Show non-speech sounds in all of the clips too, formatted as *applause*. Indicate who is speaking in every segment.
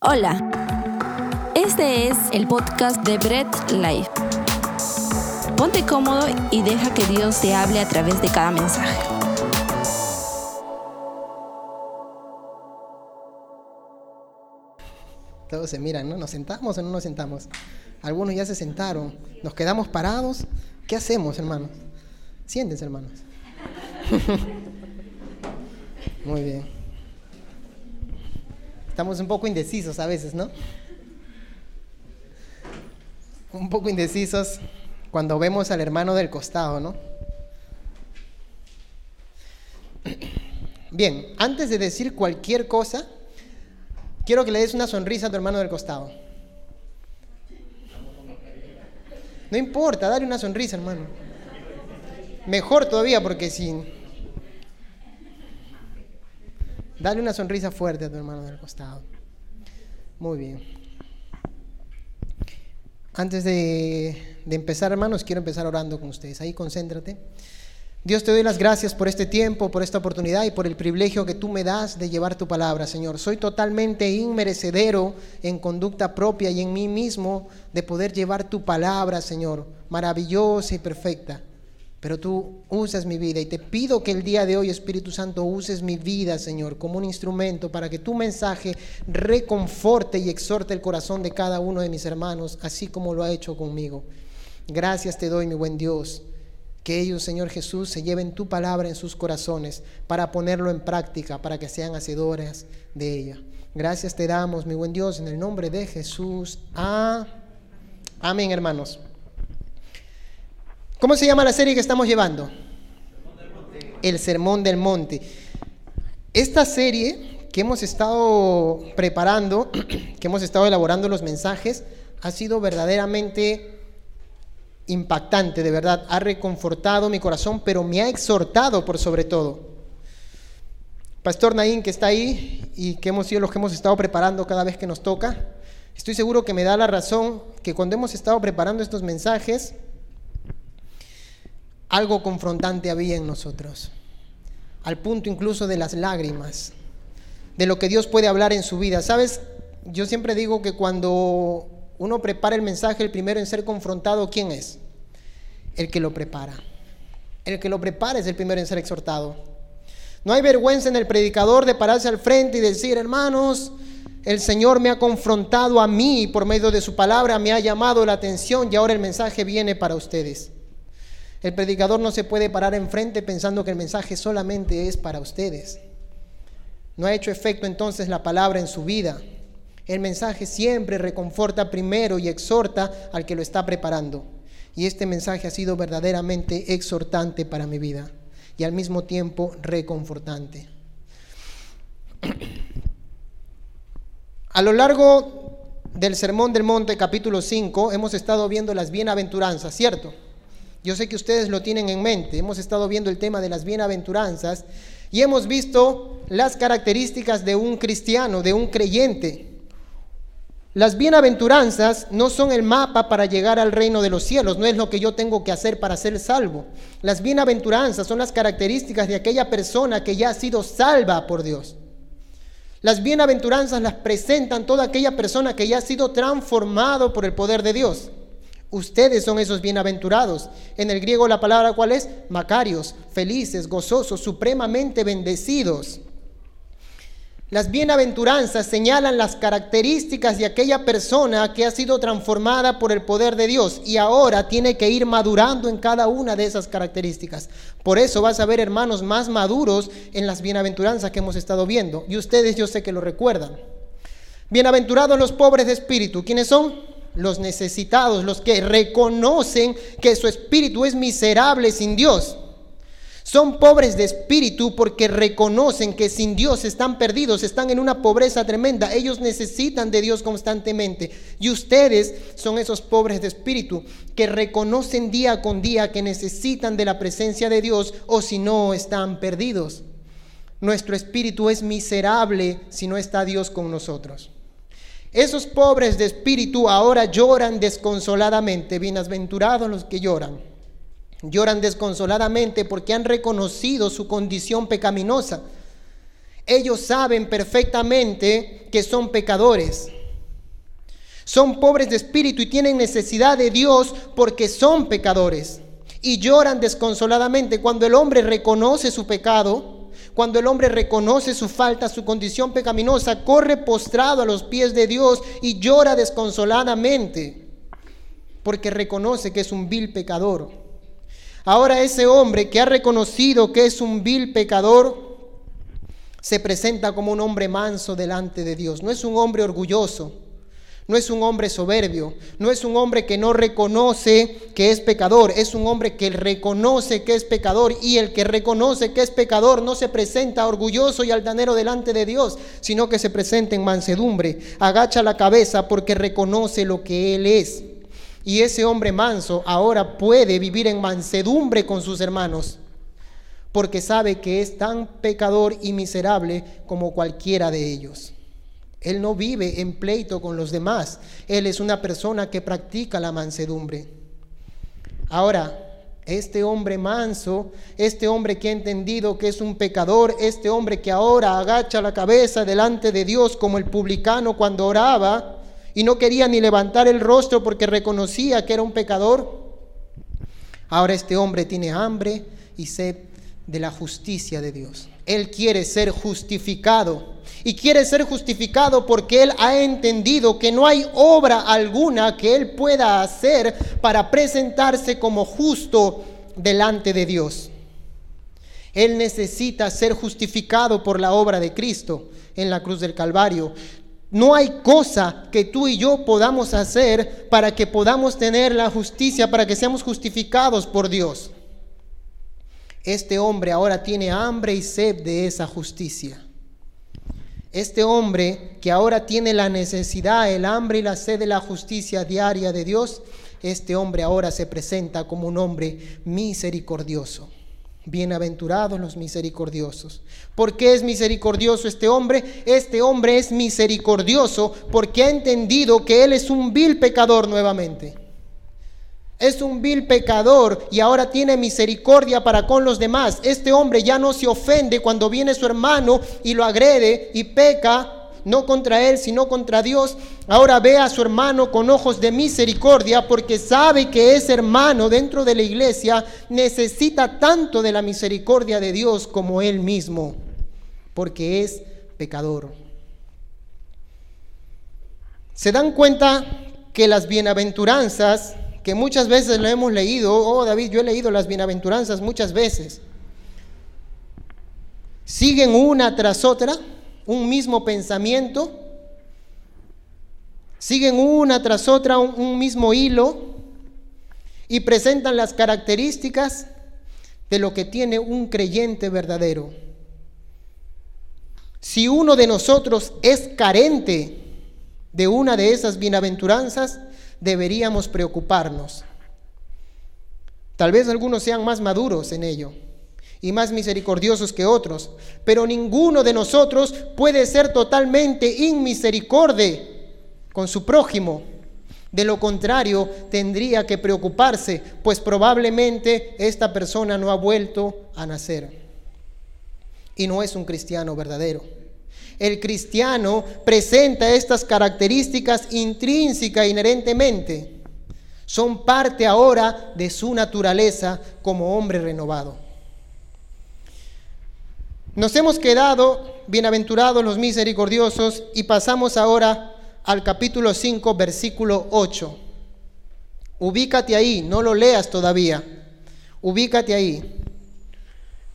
Speaker 1: Hola, este es el podcast de Bread Life. Ponte cómodo y deja que Dios te hable a través de cada mensaje.
Speaker 2: Todos se miran, ¿no? ¿Nos sentamos o no nos sentamos? Algunos ya se sentaron. ¿Nos quedamos parados? ¿Qué hacemos, hermanos? Siéntense, hermanos. *laughs* Muy bien. Estamos un poco indecisos a veces, ¿no? Un poco indecisos cuando vemos al hermano del costado, ¿no? Bien, antes de decir cualquier cosa, quiero que le des una sonrisa a tu hermano del costado. No importa, dale una sonrisa, hermano. Mejor todavía, porque si... Dale una sonrisa fuerte a tu hermano del costado. Muy bien. Antes de, de, empezar, hermanos, quiero empezar orando con ustedes. Ahí concéntrate. Dios, te doy las gracias por este tiempo, por esta oportunidad y por el privilegio que tú me das de llevar tu palabra, Señor. Soy totalmente inmerecedero en conducta propia y en mí mismo de poder llevar tu palabra, Señor, maravillosa y perfecta. Pero tú usas mi vida y te pido que el día de hoy, Espíritu Santo, uses mi vida, Señor, como un instrumento para que tu mensaje reconforte y exhorte el corazón de cada uno de mis hermanos, así como lo ha hecho conmigo. Gracias te doy, mi buen Dios. Que ellos, Señor Jesús, se lleven tu palabra en sus corazones para ponerlo en práctica, para que sean hacedores de ella. Gracias te damos, mi buen Dios, en el nombre de Jesús. Amén, hermanos. ¿Cómo se llama la serie que estamos llevando? El Sermón del Monte. Esta serie que hemos estado preparando, *clears throat* que hemos estado elaborando los mensajes, ha sido verdaderamente impactante, de verdad, ha reconfortado mi corazón, pero me ha exhortado por sobre todo. Pastor Naín, que está ahí y que hemos sido los que hemos estado preparando cada vez que nos toca, estoy seguro que me da la razón que cuando hemos estado preparando estos mensajes, algo confrontante había en nosotros, al punto incluso de las lágrimas, de lo que Dios puede hablar en su vida. ¿Sabes? Yo siempre digo que cuando uno prepara el mensaje, el primero en ser confrontado, ¿quién es? El que lo prepara. El que lo prepara es el primero en ser exhortado. No hay vergüenza en el predicador de pararse al frente y decir, hermanos, el Señor me ha confrontado a mí por medio de su palabra, me ha llamado la atención y ahora el mensaje viene para ustedes. El predicador no se puede parar enfrente pensando que el mensaje solamente es para ustedes. No ha hecho efecto entonces la palabra en su vida. El mensaje siempre reconforta primero y exhorta al que lo está preparando. Y este mensaje ha sido verdaderamente exhortante para mi vida y al mismo tiempo reconfortante. A lo largo del Sermón del Monte capítulo 5 hemos estado viendo las bienaventuranzas, ¿cierto? Yo sé que ustedes lo tienen en mente. Hemos estado viendo el tema de las bienaventuranzas y hemos visto las características de un cristiano, de un creyente. Las bienaventuranzas no son el mapa para llegar al reino de los cielos, no es lo que yo tengo que hacer para ser salvo. Las bienaventuranzas son las características de aquella persona que ya ha sido salva por Dios. Las bienaventuranzas las presentan toda aquella persona que ya ha sido transformado por el poder de Dios. Ustedes son esos bienaventurados. En el griego la palabra cuál es? Macarios, felices, gozosos, supremamente bendecidos. Las bienaventuranzas señalan las características de aquella persona que ha sido transformada por el poder de Dios y ahora tiene que ir madurando en cada una de esas características. Por eso vas a ver hermanos más maduros en las bienaventuranzas que hemos estado viendo. Y ustedes yo sé que lo recuerdan. Bienaventurados los pobres de espíritu. ¿Quiénes son? Los necesitados, los que reconocen que su espíritu es miserable sin Dios. Son pobres de espíritu porque reconocen que sin Dios están perdidos, están en una pobreza tremenda. Ellos necesitan de Dios constantemente. Y ustedes son esos pobres de espíritu que reconocen día con día que necesitan de la presencia de Dios o si no están perdidos. Nuestro espíritu es miserable si no está Dios con nosotros. Esos pobres de espíritu ahora lloran desconsoladamente. Bienaventurados los que lloran Lloran desconsoladamente porque han reconocido su condición pecaminosa. ellos saben perfectamente que son pecadores. Son pobres de espíritu y tienen necesidad de Dios porque son pecadores. Y lloran desconsoladamente cuando el hombre reconoce su pecado, cuando el hombre reconoce su falta, su condición pecaminosa, corre postrado a los pies de Dios y llora desconsoladamente porque reconoce que es un vil pecador. Ahora ese hombre que ha reconocido que es un vil pecador, se presenta como un hombre manso delante de Dios. No es un hombre orgulloso, no es un hombre soberbio, no es un hombre que no reconoce que es pecador, es un hombre que reconoce que es pecador y el que reconoce que es pecador no se presenta orgulloso y altanero delante de Dios, sino que se presenta en mansedumbre, agacha la cabeza porque reconoce lo que Él es. Y ese hombre manso ahora puede vivir en mansedumbre con sus hermanos porque sabe que es tan pecador y miserable como cualquiera de ellos. Él no vive en pleito con los demás, Él es una persona que practica la mansedumbre. Ahora, este hombre manso, este hombre que ha entendido que es un pecador, este hombre que ahora agacha la cabeza delante de Dios como el publicano cuando oraba y no quería ni levantar el rostro porque reconocía que era un pecador, ahora este hombre tiene hambre y sed de la justicia de Dios. Él quiere ser justificado. Y quiere ser justificado porque Él ha entendido que no hay obra alguna que Él pueda hacer para presentarse como justo delante de Dios. Él necesita ser justificado por la obra de Cristo en la cruz del Calvario. No hay cosa que tú y yo podamos hacer para que podamos tener la justicia, para que seamos justificados por Dios este hombre ahora tiene hambre y sed de esa justicia. Este hombre que ahora tiene la necesidad, el hambre y la sed de la justicia diaria de Dios, este hombre ahora se presenta como un hombre misericordioso. Bienaventurados los misericordiosos. ¿Por qué es misericordioso este hombre? Este hombre es misericordioso porque ha entendido que él es un vil pecador nuevamente. Es un vil pecador y ahora tiene misericordia para con los demás. Este hombre ya no se ofende cuando viene su hermano y lo agrede y peca, no contra él, sino contra Dios. Ahora ve a su hermano con ojos de misericordia porque sabe que ese hermano dentro de la iglesia necesita tanto de la misericordia de Dios como él mismo, porque es pecador. ¿Se dan cuenta que las bienaventuranzas que muchas veces lo hemos leído. Oh, David, yo he leído las bienaventuranzas muchas veces. Siguen una tras otra, un mismo pensamiento. Siguen una tras otra un, un mismo hilo y presentan las características de lo que tiene un creyente verdadero. Si uno de nosotros es carente de una de esas bienaventuranzas, deberíamos preocuparnos. Tal vez algunos sean más maduros en ello y más misericordiosos que otros, pero ninguno de nosotros puede ser totalmente inmisericorde con su prójimo. De lo contrario, tendría que preocuparse, pues probablemente esta persona no ha vuelto a nacer y no es un cristiano verdadero. El cristiano presenta estas características intrínsecas inherentemente. Son parte ahora de su naturaleza como hombre renovado. Nos hemos quedado bienaventurados los misericordiosos y pasamos ahora al capítulo 5, versículo 8. Ubícate ahí, no lo leas todavía. Ubícate ahí.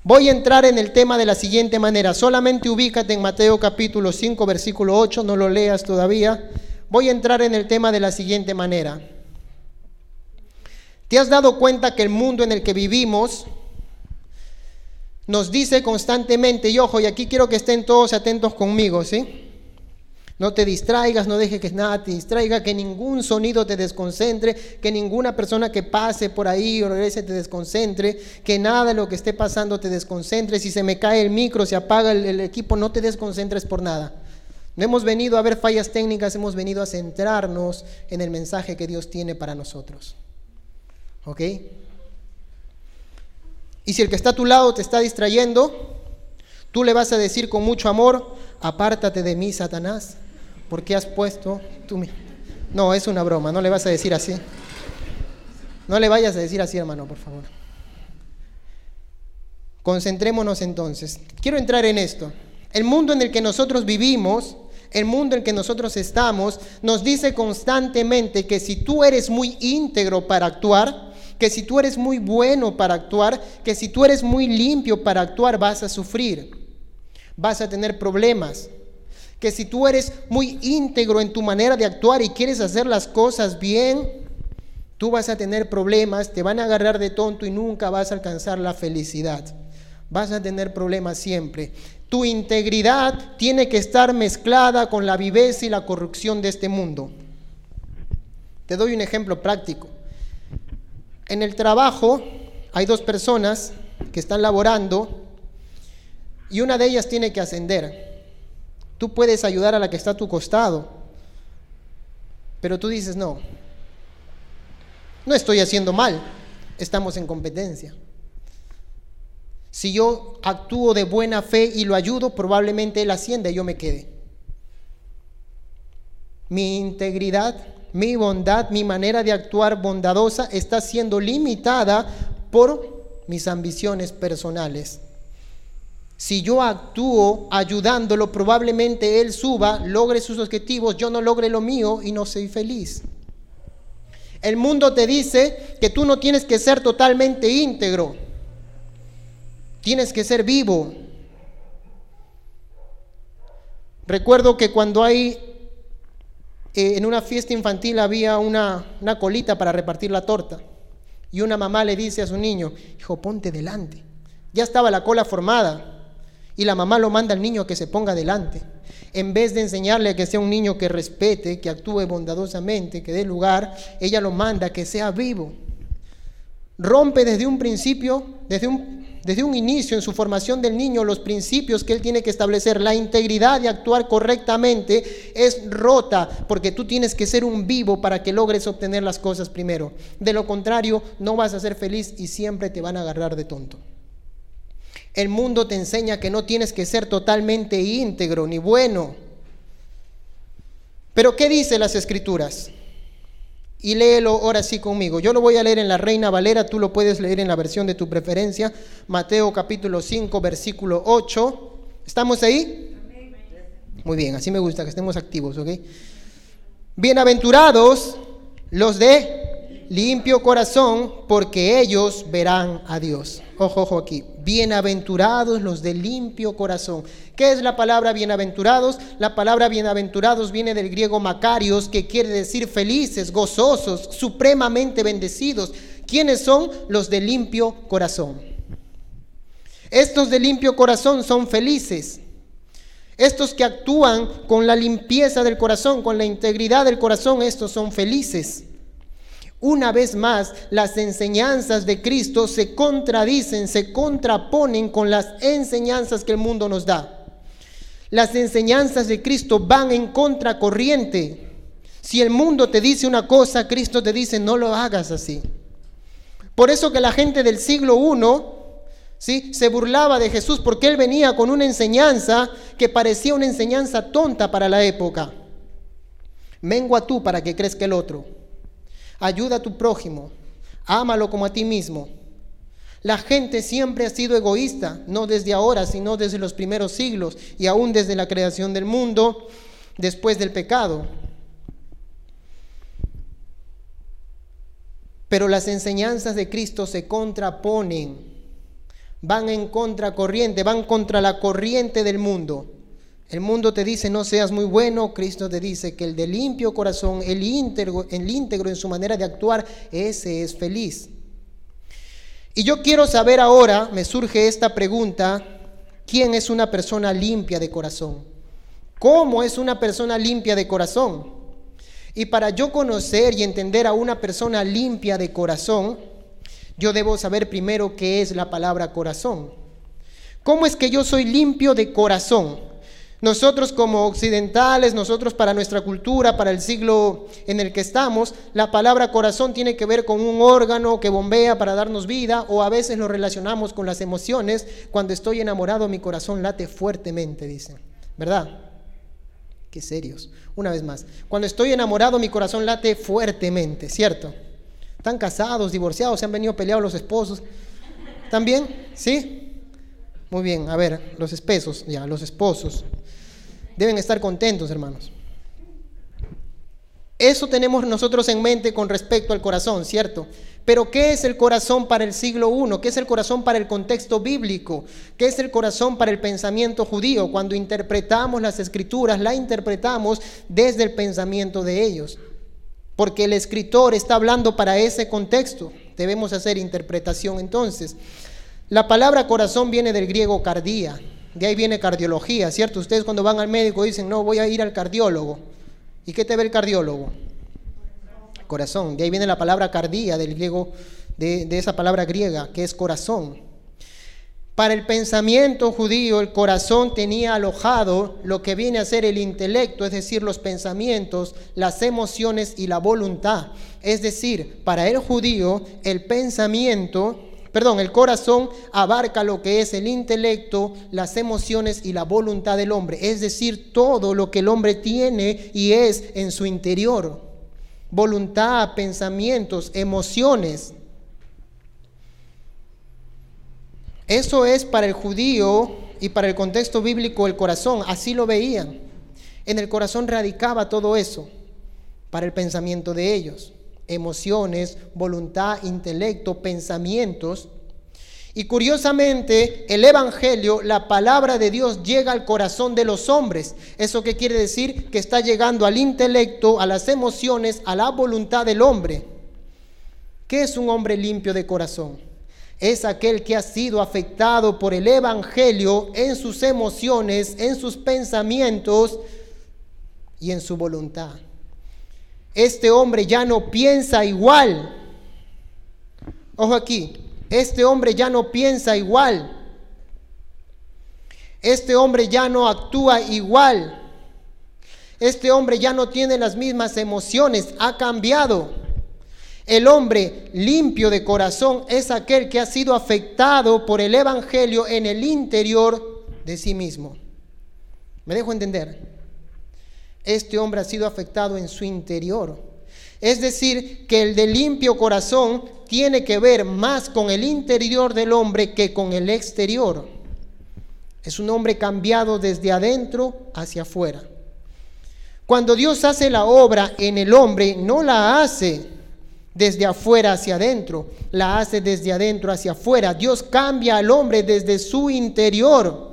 Speaker 2: Voy a entrar en el tema de la siguiente manera. Solamente ubícate en Mateo capítulo 5, versículo 8, no lo leas todavía. Voy a entrar en el tema de la siguiente manera. ¿Te has dado cuenta que el mundo en el que vivimos nos dice constantemente, y ojo, y aquí quiero que estén todos atentos conmigo, ¿sí? No te distraigas, no dejes que nada te distraiga, que ningún sonido te desconcentre, que ninguna persona que pase por ahí o regrese te desconcentre, que nada de lo que esté pasando te desconcentre. Si se me cae el micro, se apaga el, el equipo, no te desconcentres por nada. No hemos venido a ver fallas técnicas, hemos venido a centrarnos en el mensaje que Dios tiene para nosotros. ¿Ok? Y si el que está a tu lado te está distrayendo, Tú le vas a decir con mucho amor, apártate de mí, Satanás, porque has puesto tú No, es una broma, no le vas a decir así. No le vayas a decir así, hermano, por favor. Concentrémonos entonces. Quiero entrar en esto. El mundo en el que nosotros vivimos, el mundo en el que nosotros estamos, nos dice constantemente que si tú eres muy íntegro para actuar, que si tú eres muy bueno para actuar, que si tú eres muy limpio para actuar, vas a sufrir, vas a tener problemas. Que si tú eres muy íntegro en tu manera de actuar y quieres hacer las cosas bien, tú vas a tener problemas, te van a agarrar de tonto y nunca vas a alcanzar la felicidad. Vas a tener problemas siempre. Tu integridad tiene que estar mezclada con la viveza y la corrupción de este mundo. Te doy un ejemplo práctico. En el trabajo hay dos personas que están laborando y una de ellas tiene que ascender. Tú puedes ayudar a la que está a tu costado, pero tú dices, no, no estoy haciendo mal, estamos en competencia. Si yo actúo de buena fe y lo ayudo, probablemente él ascienda y yo me quede. Mi integridad mi bondad, mi manera de actuar bondadosa está siendo limitada por mis ambiciones personales. Si yo actúo ayudándolo, probablemente él suba, logre sus objetivos, yo no logre lo mío y no soy feliz. El mundo te dice que tú no tienes que ser totalmente íntegro, tienes que ser vivo. Recuerdo que cuando hay eh, en una fiesta infantil había una, una colita para repartir la torta. Y una mamá le dice a su niño, hijo, ponte delante. Ya estaba la cola formada. Y la mamá lo manda al niño a que se ponga delante. En vez de enseñarle a que sea un niño que respete, que actúe bondadosamente, que dé lugar, ella lo manda a que sea vivo. Rompe desde un principio, desde un desde un inicio en su formación del niño los principios que él tiene que establecer, la integridad de actuar correctamente es rota porque tú tienes que ser un vivo para que logres obtener las cosas primero. De lo contrario, no vas a ser feliz y siempre te van a agarrar de tonto. El mundo te enseña que no tienes que ser totalmente íntegro ni bueno. Pero ¿qué dice las escrituras? y léelo ahora sí conmigo. Yo lo voy a leer en la Reina Valera, tú lo puedes leer en la versión de tu preferencia. Mateo capítulo 5, versículo 8. ¿Estamos ahí? Muy bien, así me gusta que estemos activos, ¿ok? Bienaventurados los de limpio corazón, porque ellos verán a Dios. Ojo, ojo aquí. Bienaventurados los de limpio corazón. ¿Qué es la palabra bienaventurados? La palabra bienaventurados viene del griego macarios, que quiere decir felices, gozosos, supremamente bendecidos. ¿Quiénes son? Los de limpio corazón. Estos de limpio corazón son felices. Estos que actúan con la limpieza del corazón, con la integridad del corazón, estos son felices. Una vez más, las enseñanzas de Cristo se contradicen, se contraponen con las enseñanzas que el mundo nos da. Las enseñanzas de Cristo van en contracorriente. Si el mundo te dice una cosa, Cristo te dice, no lo hagas así. Por eso que la gente del siglo I ¿sí? se burlaba de Jesús porque él venía con una enseñanza que parecía una enseñanza tonta para la época. Mengua tú para que crezca el otro ayuda a tu prójimo, ámalo como a ti mismo. La gente siempre ha sido egoísta, no desde ahora, sino desde los primeros siglos y aún desde la creación del mundo, después del pecado. Pero las enseñanzas de Cristo se contraponen, van en contracorriente, van contra la corriente del mundo. El mundo te dice no seas muy bueno, Cristo te dice que el de limpio corazón, el íntegro, el íntegro en su manera de actuar, ese es feliz. Y yo quiero saber ahora, me surge esta pregunta, ¿quién es una persona limpia de corazón? ¿Cómo es una persona limpia de corazón? Y para yo conocer y entender a una persona limpia de corazón, yo debo saber primero qué es la palabra corazón. ¿Cómo es que yo soy limpio de corazón? Nosotros como occidentales, nosotros para nuestra cultura, para el siglo en el que estamos, la palabra corazón tiene que ver con un órgano que bombea para darnos vida o a veces lo relacionamos con las emociones. Cuando estoy enamorado mi corazón late fuertemente, dicen. ¿Verdad? Qué serios. Una vez más, cuando estoy enamorado mi corazón late fuertemente, ¿cierto? Están casados, divorciados, se han venido peleados los esposos. ¿También? ¿Sí? Muy bien, a ver, los esposos, ya, los esposos. Deben estar contentos, hermanos. Eso tenemos nosotros en mente con respecto al corazón, ¿cierto? Pero ¿qué es el corazón para el siglo I? ¿Qué es el corazón para el contexto bíblico? ¿Qué es el corazón para el pensamiento judío? Cuando interpretamos las escrituras, la interpretamos desde el pensamiento de ellos. Porque el escritor está hablando para ese contexto. Debemos hacer interpretación entonces. La palabra corazón viene del griego cardía, de ahí viene cardiología, ¿cierto? Ustedes cuando van al médico dicen, no, voy a ir al cardiólogo. ¿Y qué te ve el cardiólogo? Corazón. De ahí viene la palabra cardía, del griego, de, de esa palabra griega, que es corazón. Para el pensamiento judío, el corazón tenía alojado lo que viene a ser el intelecto, es decir, los pensamientos, las emociones y la voluntad. Es decir, para el judío, el pensamiento perdón, el corazón abarca lo que es el intelecto, las emociones y la voluntad del hombre, es decir, todo lo que el hombre tiene y es en su interior. Voluntad, pensamientos, emociones. Eso es para el judío y para el contexto bíblico el corazón, así lo veían. En el corazón radicaba todo eso para el pensamiento de ellos emociones, voluntad, intelecto, pensamientos. Y curiosamente, el Evangelio, la palabra de Dios llega al corazón de los hombres. ¿Eso qué quiere decir? Que está llegando al intelecto, a las emociones, a la voluntad del hombre. ¿Qué es un hombre limpio de corazón? Es aquel que ha sido afectado por el Evangelio en sus emociones, en sus pensamientos y en su voluntad este hombre ya no piensa igual. Ojo aquí, este hombre ya no piensa igual. Este hombre ya no actúa igual. Este hombre ya no tiene las mismas emociones, ha cambiado. El hombre limpio de corazón es aquel que ha sido afectado por el Evangelio en el interior de sí mismo. ¿Me dejo entender? Este hombre ha sido afectado en su interior. Es decir, que el de limpio corazón tiene que ver más con el interior del hombre que con el exterior. Es un hombre cambiado desde adentro hacia afuera. Cuando Dios hace la obra en el hombre, no la hace desde afuera hacia adentro, la hace desde adentro hacia afuera. Dios cambia al hombre desde su interior.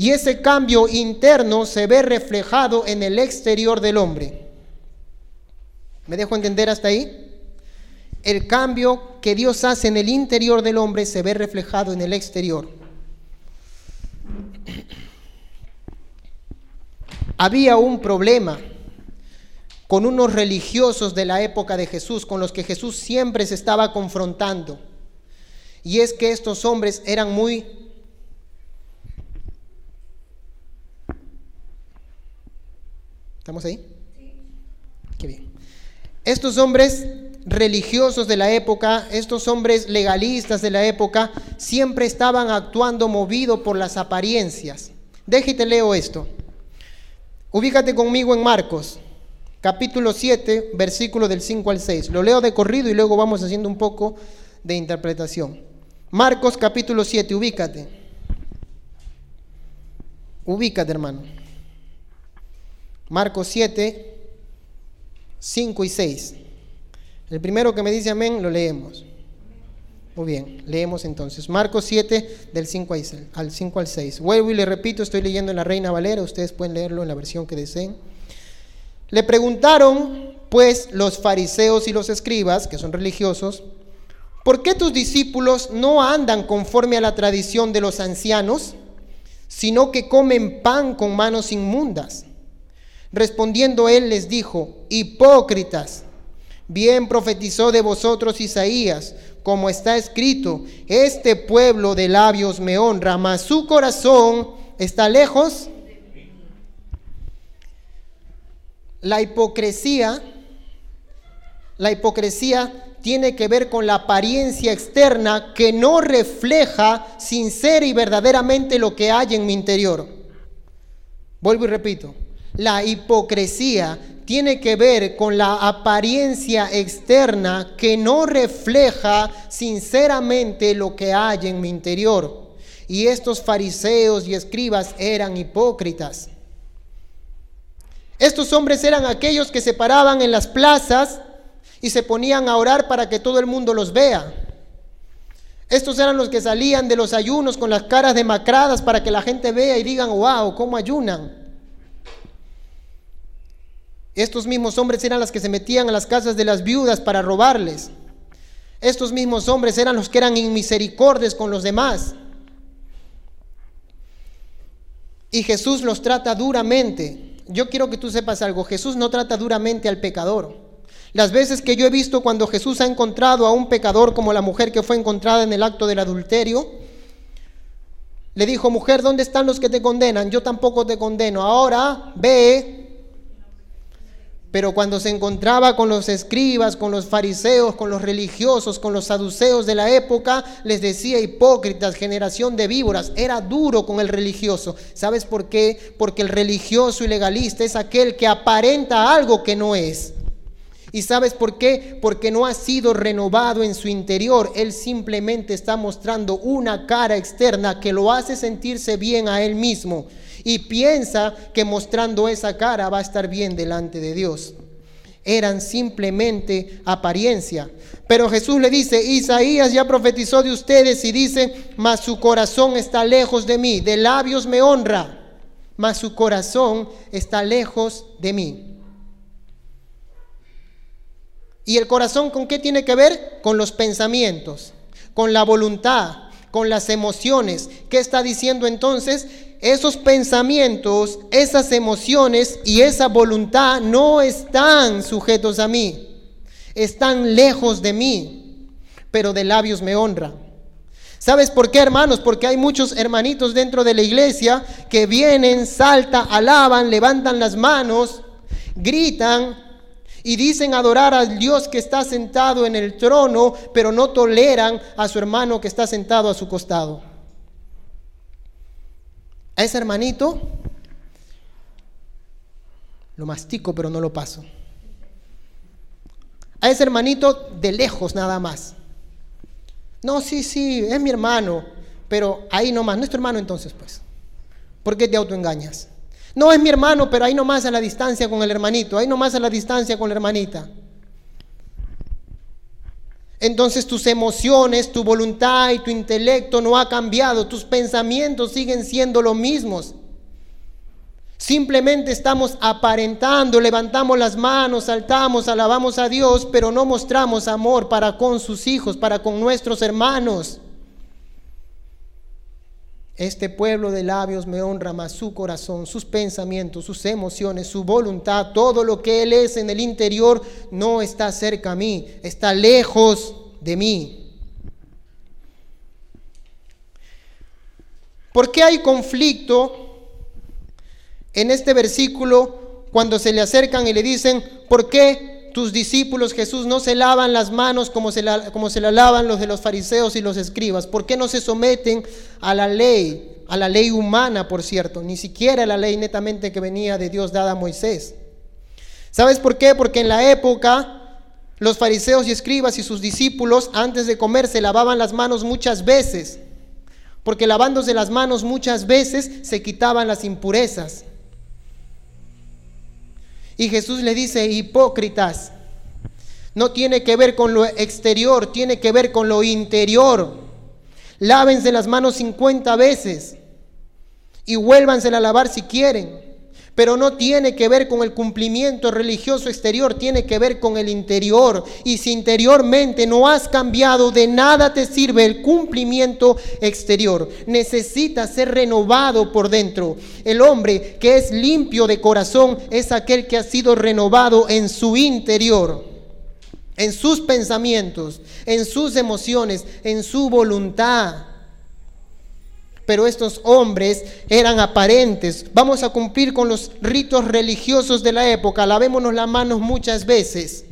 Speaker 2: Y ese cambio interno se ve reflejado en el exterior del hombre. ¿Me dejo entender hasta ahí? El cambio que Dios hace en el interior del hombre se ve reflejado en el exterior. Había un problema con unos religiosos de la época de Jesús, con los que Jesús siempre se estaba confrontando. Y es que estos hombres eran muy ¿Estamos ahí? Qué bien. Estos hombres religiosos de la época, estos hombres legalistas de la época, siempre estaban actuando movido por las apariencias. Déjate leo esto. Ubícate conmigo en Marcos, capítulo 7, versículo del 5 al 6. Lo leo de corrido y luego vamos haciendo un poco de interpretación. Marcos capítulo 7, ubícate. Ubícate, hermano. Marcos 7, 5 y 6. El primero que me dice amén lo leemos. Muy bien, leemos entonces. Marcos 7 del 5 al 5 al 6. Vuelvo y le repito, estoy leyendo en la Reina Valera, ustedes pueden leerlo en la versión que deseen. Le preguntaron pues los fariseos y los escribas, que son religiosos, ¿por qué tus discípulos no andan conforme a la tradición de los ancianos, sino que comen pan con manos inmundas? Respondiendo él les dijo, hipócritas, bien profetizó de vosotros Isaías, como está escrito, este pueblo de labios me honra, mas su corazón está lejos La hipocresía, la hipocresía tiene que ver con la apariencia externa que no refleja sincera y verdaderamente lo que hay en mi interior. Vuelvo y repito, la hipocresía tiene que ver con la apariencia externa que no refleja sinceramente lo que hay en mi interior. Y estos fariseos y escribas eran hipócritas. Estos hombres eran aquellos que se paraban en las plazas y se ponían a orar para que todo el mundo los vea. Estos eran los que salían de los ayunos con las caras demacradas para que la gente vea y digan, wow, ¿cómo ayunan? Estos mismos hombres eran los que se metían a las casas de las viudas para robarles. Estos mismos hombres eran los que eran inmisericordes con los demás. Y Jesús los trata duramente. Yo quiero que tú sepas algo, Jesús no trata duramente al pecador. Las veces que yo he visto cuando Jesús ha encontrado a un pecador como la mujer que fue encontrada en el acto del adulterio, le dijo, mujer, ¿dónde están los que te condenan? Yo tampoco te condeno. Ahora ve. Pero cuando se encontraba con los escribas, con los fariseos, con los religiosos, con los saduceos de la época, les decía hipócritas, generación de víboras. Era duro con el religioso. ¿Sabes por qué? Porque el religioso y legalista es aquel que aparenta algo que no es. ¿Y sabes por qué? Porque no ha sido renovado en su interior. Él simplemente está mostrando una cara externa que lo hace sentirse bien a él mismo. Y piensa que mostrando esa cara va a estar bien delante de Dios. Eran simplemente apariencia. Pero Jesús le dice, Isaías ya profetizó de ustedes y dice, mas su corazón está lejos de mí. De labios me honra, mas su corazón está lejos de mí. ¿Y el corazón con qué tiene que ver? Con los pensamientos, con la voluntad, con las emociones. ¿Qué está diciendo entonces? Esos pensamientos, esas emociones y esa voluntad no están sujetos a mí, están lejos de mí, pero de labios me honra. ¿Sabes por qué, hermanos? Porque hay muchos hermanitos dentro de la iglesia que vienen, saltan, alaban, levantan las manos, gritan, y dicen adorar al Dios que está sentado en el trono, pero no toleran a su hermano que está sentado a su costado. A ese hermanito lo mastico, pero no lo paso. A ese hermanito de lejos nada más. No, sí, sí, es mi hermano, pero ahí nomás, no es tu hermano entonces, pues. ¿Por qué te autoengañas? No es mi hermano, pero ahí nomás a la distancia con el hermanito, ahí nomás a la distancia con la hermanita. Entonces tus emociones, tu voluntad y tu intelecto no ha cambiado, tus pensamientos siguen siendo los mismos. Simplemente estamos aparentando, levantamos las manos, saltamos, alabamos a Dios, pero no mostramos amor para con sus hijos, para con nuestros hermanos. Este pueblo de labios me honra más su corazón, sus pensamientos, sus emociones, su voluntad, todo lo que Él es en el interior no está cerca a mí, está lejos de mí. ¿Por qué hay conflicto en este versículo cuando se le acercan y le dicen, ¿por qué tus discípulos, Jesús, no se lavan las manos como se, la, como se la lavan los de los fariseos y los escribas? ¿Por qué no se someten a la ley, a la ley humana, por cierto? Ni siquiera la ley netamente que venía de Dios dada a Moisés. ¿Sabes por qué? Porque en la época los fariseos y escribas y sus discípulos antes de comer se lavaban las manos muchas veces, porque lavándose las manos muchas veces se quitaban las impurezas. Y Jesús le dice, hipócritas, no tiene que ver con lo exterior, tiene que ver con lo interior. Lávense las manos 50 veces y vuélvanse a lavar si quieren pero no tiene que ver con el cumplimiento religioso exterior, tiene que ver con el interior. Y si interiormente no has cambiado, de nada te sirve el cumplimiento exterior. Necesitas ser renovado por dentro. El hombre que es limpio de corazón es aquel que ha sido renovado en su interior en sus pensamientos, en sus emociones, en su voluntad. Pero estos hombres eran aparentes. Vamos a cumplir con los ritos religiosos de la época, lavémonos las manos muchas veces.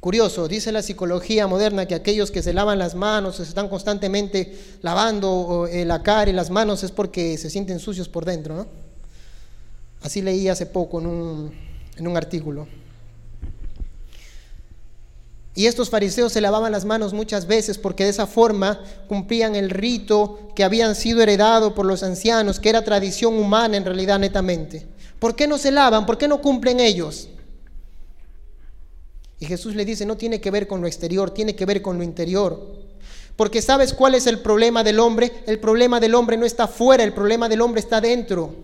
Speaker 2: Curioso, dice la psicología moderna que aquellos que se lavan las manos, se están constantemente lavando eh, la cara y las manos es porque se sienten sucios por dentro, ¿no? Así leí hace poco en un, en un artículo. Y estos fariseos se lavaban las manos muchas veces porque de esa forma cumplían el rito que habían sido heredado por los ancianos, que era tradición humana en realidad netamente. ¿Por qué no se lavan? ¿Por qué no cumplen ellos? Y Jesús le dice, no tiene que ver con lo exterior, tiene que ver con lo interior. Porque ¿sabes cuál es el problema del hombre? El problema del hombre no está fuera, el problema del hombre está dentro.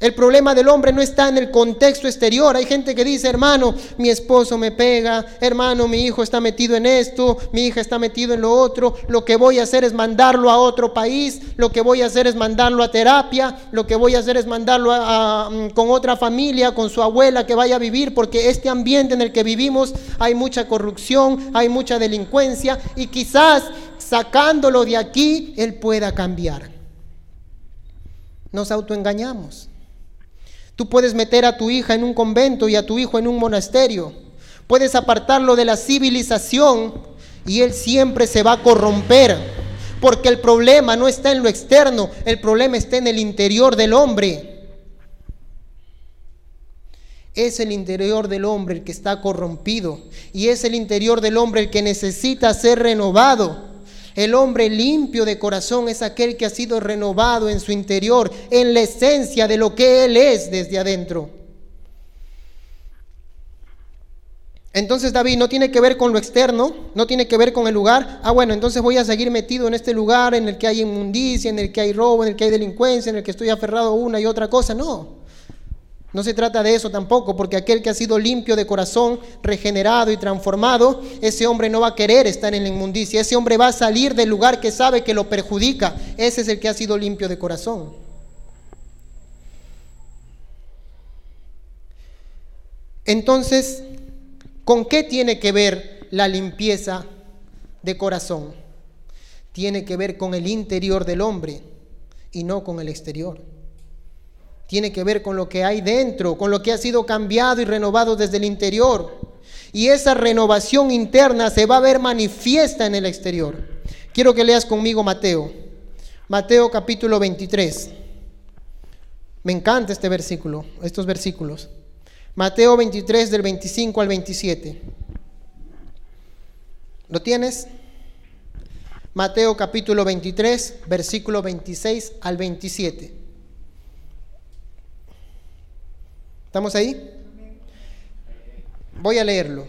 Speaker 2: El problema del hombre no está en el contexto exterior. Hay gente que dice, hermano, mi esposo me pega, hermano, mi hijo está metido en esto, mi hija está metido en lo otro, lo que voy a hacer es mandarlo a otro país, lo que voy a hacer es mandarlo a terapia, lo que voy a hacer es mandarlo mm, con otra familia, con su abuela que vaya a vivir, porque este ambiente en el que vivimos hay mucha corrupción, hay mucha delincuencia y quizás sacándolo de aquí, él pueda cambiar. Nos autoengañamos. Tú puedes meter a tu hija en un convento y a tu hijo en un monasterio. Puedes apartarlo de la civilización y él siempre se va a corromper. Porque el problema no está en lo externo, el problema está en el interior del hombre. Es el interior del hombre el que está corrompido y es el interior del hombre el que necesita ser renovado. El hombre limpio de corazón es aquel que ha sido renovado en su interior, en la esencia de lo que Él es desde adentro. Entonces David no tiene que ver con lo externo, no tiene que ver con el lugar. Ah, bueno, entonces voy a seguir metido en este lugar en el que hay inmundicia, en el que hay robo, en el que hay delincuencia, en el que estoy aferrado a una y otra cosa. No. No se trata de eso tampoco, porque aquel que ha sido limpio de corazón, regenerado y transformado, ese hombre no va a querer estar en la inmundicia, ese hombre va a salir del lugar que sabe que lo perjudica. Ese es el que ha sido limpio de corazón. Entonces, ¿con qué tiene que ver la limpieza de corazón? Tiene que ver con el interior del hombre y no con el exterior tiene que ver con lo que hay dentro, con lo que ha sido cambiado y renovado desde el interior. Y esa renovación interna se va a ver manifiesta en el exterior. Quiero que leas conmigo Mateo. Mateo capítulo 23. Me encanta este versículo, estos versículos. Mateo 23 del 25 al 27. ¿Lo tienes? Mateo capítulo 23, versículo 26 al 27. ¿Estamos ahí? Voy a leerlo.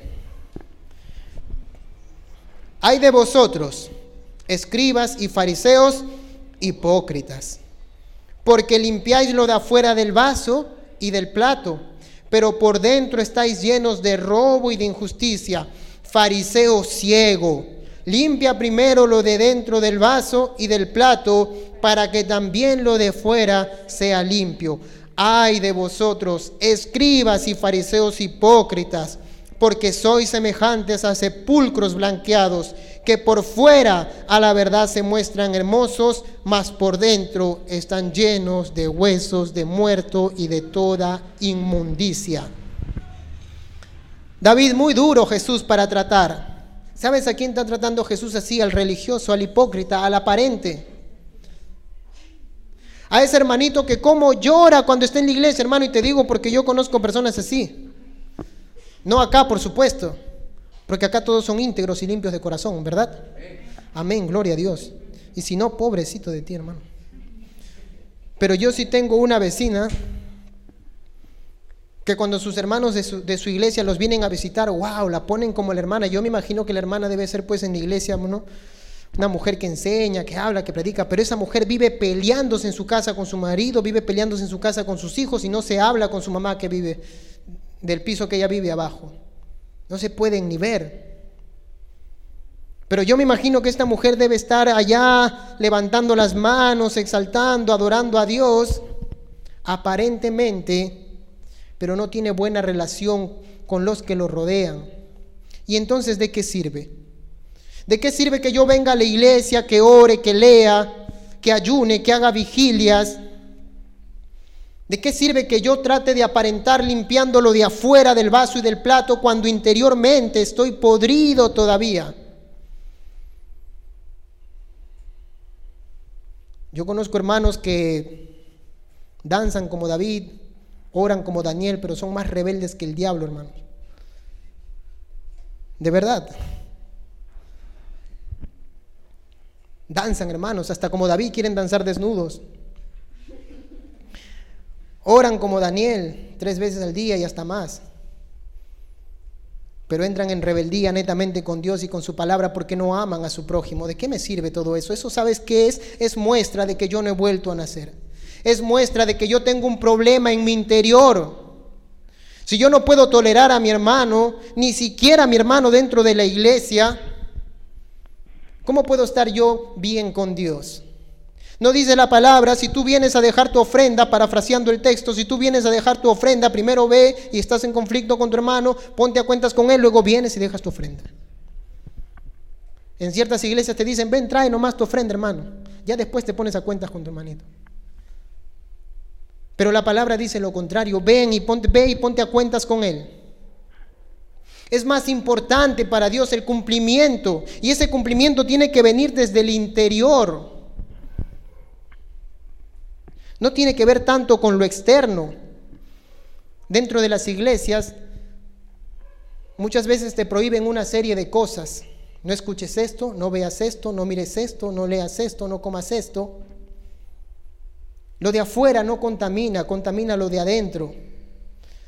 Speaker 2: Hay de vosotros, escribas y fariseos, hipócritas, porque limpiáis lo de afuera del vaso y del plato, pero por dentro estáis llenos de robo y de injusticia. Fariseo ciego, limpia primero lo de dentro del vaso y del plato, para que también lo de fuera sea limpio. Ay de vosotros, escribas y fariseos hipócritas, porque sois semejantes a sepulcros blanqueados, que por fuera a la verdad se muestran hermosos, mas por dentro están llenos de huesos de muerto y de toda inmundicia. David, muy duro Jesús para tratar. ¿Sabes a quién está tratando Jesús así? Al religioso, al hipócrita, al aparente a ese hermanito que como llora cuando está en la iglesia, hermano, y te digo porque yo conozco personas así. No acá, por supuesto, porque acá todos son íntegros y limpios de corazón, ¿verdad? Amén, gloria a Dios. Y si no, pobrecito de ti, hermano. Pero yo sí tengo una vecina que cuando sus hermanos de su, de su, iglesia los vienen a visitar, wow, la ponen como la hermana. Yo me imagino que la hermana debe ser pues en la iglesia, ¿no? Una mujer que enseña, que habla, que predica, pero esa mujer vive peleándose en su casa con su marido, vive peleándose en su casa con sus hijos y no se habla con su mamá que vive del piso que ella vive abajo. No se pueden ni ver. Pero yo me imagino que esta mujer debe estar allá levantando las manos, exaltando, adorando a Dios, aparentemente, pero no tiene buena relación con los que lo rodean. ¿Y entonces de qué sirve? ¿De qué sirve que yo venga a la iglesia, que ore, que lea, que ayune, que haga vigilias? ¿De qué sirve que yo trate de aparentar limpiándolo de afuera del vaso y del plato cuando interiormente estoy podrido todavía? Yo conozco hermanos que danzan como David, oran como Daniel, pero son más rebeldes que el diablo, hermanos. De verdad. Danzan, hermanos, hasta como David quieren danzar desnudos. Oran como Daniel tres veces al día y hasta más. Pero entran en rebeldía netamente con Dios y con su palabra porque no aman a su prójimo. ¿De qué me sirve todo eso? Eso sabes qué es? Es muestra de que yo no he vuelto a nacer. Es muestra de que yo tengo un problema en mi interior. Si yo no puedo tolerar a mi hermano, ni siquiera a mi hermano dentro de la iglesia, ¿cómo puedo estar yo bien con Dios? No dice la palabra, si tú vienes a dejar tu ofrenda, parafraseando el texto, si tú vienes a dejar tu ofrenda, primero ve y estás en conflicto con tu hermano, ponte a cuentas con él, luego vienes y dejas tu ofrenda. En ciertas iglesias te dicen, ven, trae nomás tu ofrenda, hermano. Ya después te pones a cuentas con tu hermanito. Pero la palabra dice lo contrario, ven y ponte, ve y ponte a cuentas con él. Es más importante para Dios el cumplimiento y ese cumplimiento tiene que venir desde el interior. No tiene que ver tanto con lo externo. Dentro de las iglesias muchas veces te prohíben una serie de cosas. No escuches esto, no veas esto, no mires esto, no leas esto, no comas esto. Lo de afuera no contamina, contamina lo de adentro.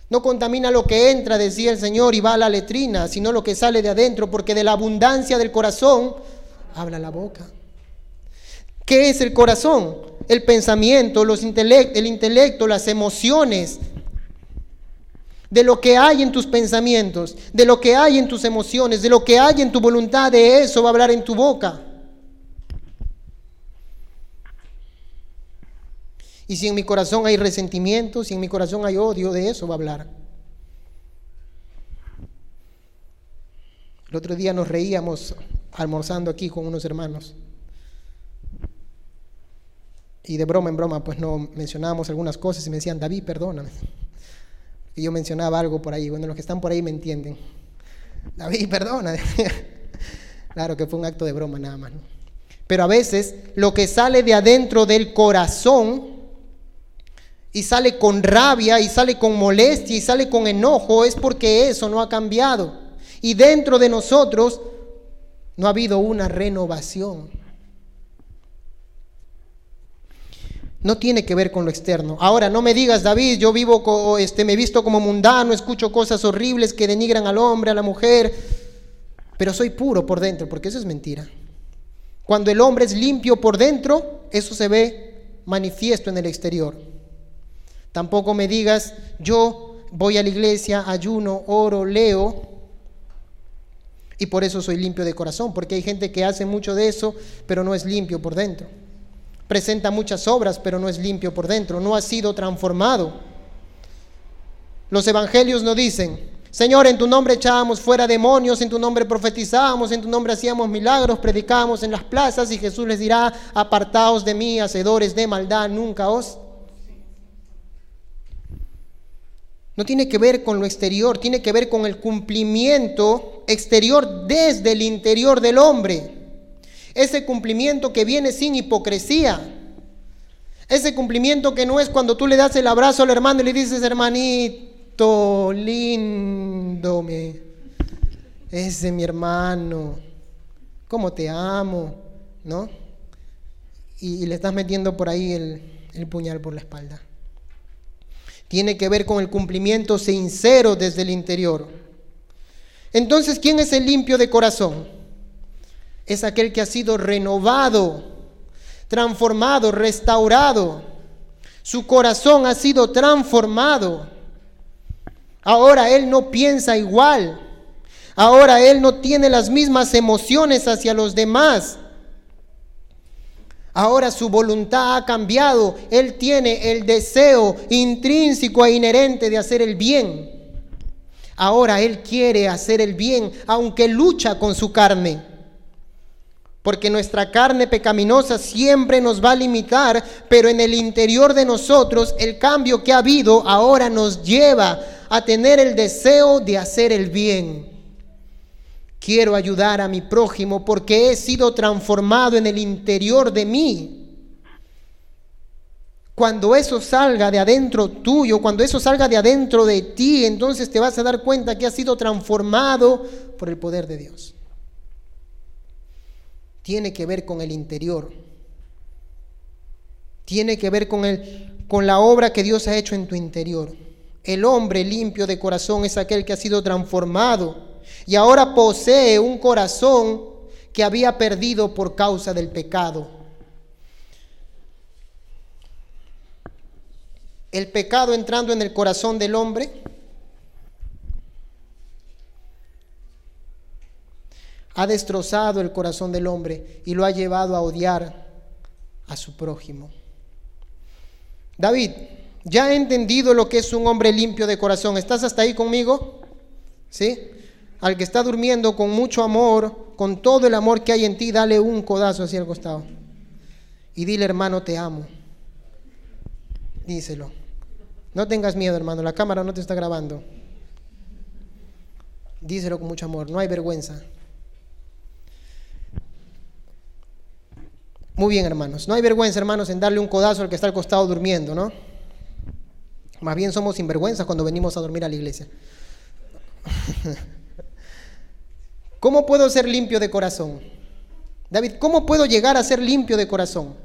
Speaker 2: No contamina lo que entra, decía el Señor, y va a la letrina, sino lo que sale de adentro, porque de la abundancia del corazón habla la boca. ¿Qué es el corazón? El pensamiento, los el intelecto, las emociones. De lo que hay en tus pensamientos, de lo que hay en tus emociones, de lo que hay en tu voluntad, de eso va a hablar en tu boca. Y si en mi corazón hay resentimiento, si en mi corazón hay odio, de eso va a hablar. El otro día nos reíamos almorzando aquí con unos hermanos y de broma en broma, pues no mencionábamos algunas cosas y me decían, David, perdóname. Y yo mencionaba algo por ahí. Bueno, los que están por ahí me entienden. David, perdona. *laughs* claro que fue un acto de broma nada más. Pero a veces lo que sale de adentro del corazón y sale con rabia y sale con molestia y sale con enojo es porque eso no ha cambiado. Y dentro de nosotros no ha habido una renovación. No tiene que ver con lo externo. Ahora, no me digas, David, yo vivo, este, me visto como mundano, escucho cosas horribles que denigran al hombre, a la mujer, pero soy puro por dentro, porque eso es mentira. Cuando el hombre es limpio por dentro, eso se ve manifiesto en el exterior. Tampoco me digas, yo voy a la iglesia, ayuno, oro, leo, y por eso soy limpio de corazón, porque hay gente que hace mucho de eso, pero no es limpio por dentro presenta muchas obras, pero no es limpio por dentro, no ha sido transformado. Los evangelios no dicen, Señor, en tu nombre echábamos fuera demonios, en tu nombre profetizábamos, en tu nombre hacíamos milagros, predicábamos en las plazas y Jesús les dirá, apartaos de mí, hacedores de maldad, nunca os. No tiene que ver con lo exterior, tiene que ver con el cumplimiento exterior desde el interior del hombre ese cumplimiento que viene sin hipocresía. Ese cumplimiento que no es cuando tú le das el abrazo al hermano y le dices, hermanito, lindo, me, ese mi hermano, cómo te amo, ¿no? Y, le estás metiendo por ahí el, el puñal por la espalda. Tiene que ver con el cumplimiento sincero desde el interior. Entonces, ¿quién es el limpio de corazón? es aquel que ha sido renovado, transformado, restaurado. Su corazón ha sido transformado. Ahora Él no piensa igual. Ahora Él no tiene las mismas emociones hacia los demás. Ahora su voluntad ha cambiado. Él tiene el deseo intrínseco e inherente de hacer el bien. Ahora Él quiere hacer el bien, aunque lucha con su carne. Porque nuestra carne pecaminosa siempre nos va a limitar, pero en el interior de nosotros el cambio que ha habido ahora nos lleva a tener el deseo de hacer el bien. Quiero ayudar a mi prójimo porque he sido transformado en el interior de mí. Cuando eso salga de adentro tuyo, cuando eso salga de adentro de ti, entonces te vas a dar cuenta que has sido transformado por el poder de Dios. Tiene que ver con el interior. Tiene que ver con, el, con la obra que Dios ha hecho en tu interior. El hombre limpio de corazón es aquel que ha sido transformado y ahora posee un corazón que había perdido por causa del pecado. el pecado entrando en el corazón del hombre, ha destrozado el corazón del hombre y lo ha llevado a odiar a su prójimo. David, ya ha entendido lo que es un hombre limpio de corazón. ¿Estás hasta ahí conmigo? ¿Sí? Al que está durmiendo con mucho amor, con todo el amor que hay en ti, dale un codazo hacia el costado. Y dile, hermano, te amo. Díselo. No tengas miedo, hermano, la cámara no te está grabando. Díselo con mucho amor, no hay vergüenza. Muy bien, hermanos. No hay vergüenza, hermanos, en darle un codazo al que está al costado durmiendo, ¿no? Más bien somos sinvergüenzas cuando venimos a dormir a la iglesia. *laughs* ¿Cómo puedo ser limpio de corazón? David, ¿cómo puedo llegar a ser limpio de corazón?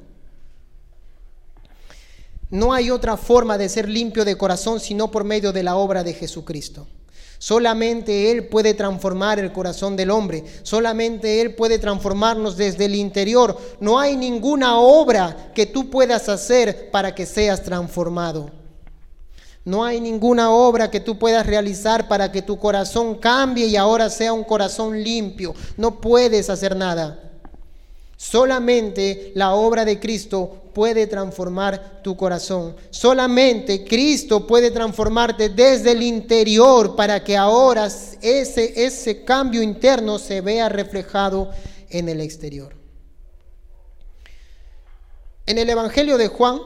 Speaker 2: No hay otra forma de ser limpio de corazón sino por medio de la obra de Jesucristo. Solamente Él puede transformar el corazón del hombre. Solamente Él puede transformarnos desde el interior. No hay ninguna obra que tú puedas hacer para que seas transformado. No hay ninguna obra que tú puedas realizar para que tu corazón cambie y ahora sea un corazón limpio. No puedes hacer nada. Solamente la obra de Cristo puede transformar tu corazón. Solamente Cristo puede transformarte desde el interior para que ahora ese, ese cambio interno se vea reflejado en el exterior. En el Evangelio de Juan,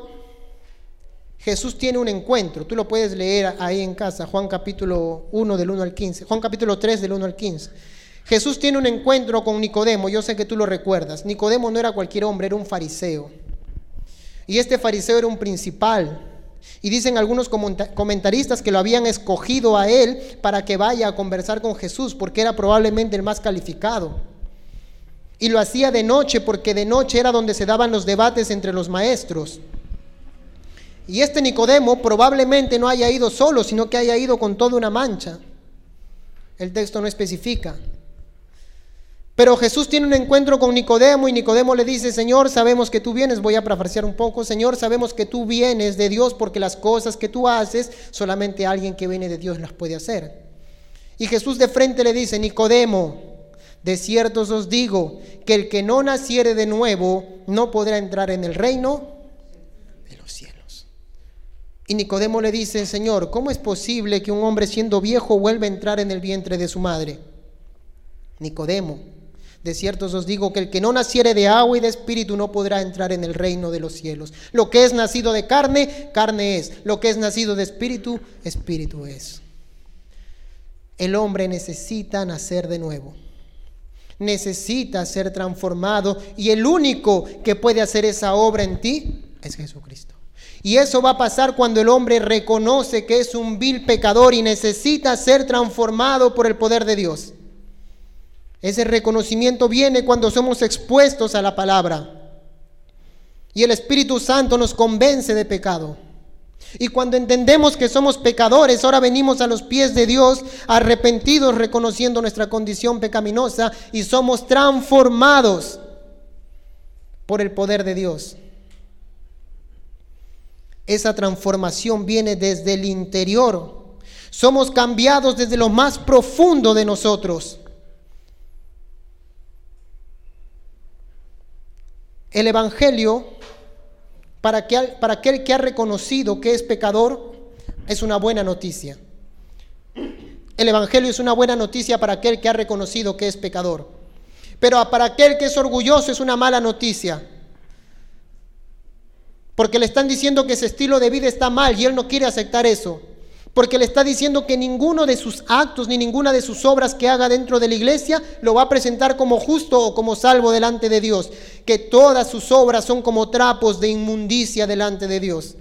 Speaker 2: Jesús tiene un encuentro. Tú lo puedes leer ahí en casa, Juan capítulo 1 del 1 al 15, Juan capítulo 3 del 1 al 15. Jesús tiene un encuentro con Nicodemo, yo sé que tú lo recuerdas. Nicodemo no era cualquier hombre, era un fariseo. Y este fariseo era un principal. Y dicen algunos comentaristas que lo habían escogido a él para que vaya a conversar con Jesús, porque era probablemente el más calificado. Y lo hacía de noche, porque de noche era donde se daban los debates entre los maestros. Y este Nicodemo probablemente no haya ido solo, sino que haya ido con toda una mancha. El texto no especifica. Pero Jesús tiene un encuentro con Nicodemo y Nicodemo le dice, Señor, sabemos que tú vienes, voy a parafrasear un poco, Señor, sabemos que tú vienes de Dios porque las cosas que tú haces, solamente alguien que viene de Dios las puede hacer. Y Jesús de frente le dice, Nicodemo, de cierto os digo que el que no naciere de nuevo no podrá entrar en el reino de los cielos. Y Nicodemo le dice, Señor, ¿cómo es posible que un hombre siendo viejo vuelva a entrar en el vientre de su madre? Nicodemo, de cierto os digo que el que no naciere de agua y de espíritu no podrá entrar en el reino de los cielos. Lo que es nacido de carne, carne es. Lo que es nacido de espíritu, espíritu es. El hombre necesita nacer de nuevo. Necesita ser transformado y el único que puede hacer esa obra en ti es Jesucristo. Y eso va a pasar cuando el hombre reconoce que es un vil pecador y necesita ser transformado por el poder de Dios. Ese reconocimiento viene cuando somos expuestos a la palabra. Y el Espíritu Santo nos convence de pecado. Y cuando entendemos que somos pecadores, ahora venimos a los pies de Dios arrepentidos, reconociendo nuestra condición pecaminosa y somos transformados por el poder de Dios. Esa transformación viene desde el interior. Somos cambiados desde lo más profundo de nosotros. El Evangelio, para, que, para aquel que ha reconocido que es pecador, es una buena noticia. El Evangelio es una buena noticia para aquel que ha reconocido que es pecador. Pero para aquel que es orgulloso es una mala noticia. Porque le están diciendo que ese estilo de vida está mal y él no quiere aceptar eso. Porque le está diciendo que ninguno de sus actos ni ninguna de sus obras que haga dentro de la iglesia lo va a presentar como justo o como salvo delante de Dios. Que todas sus obras son como trapos de inmundicia delante de Dios.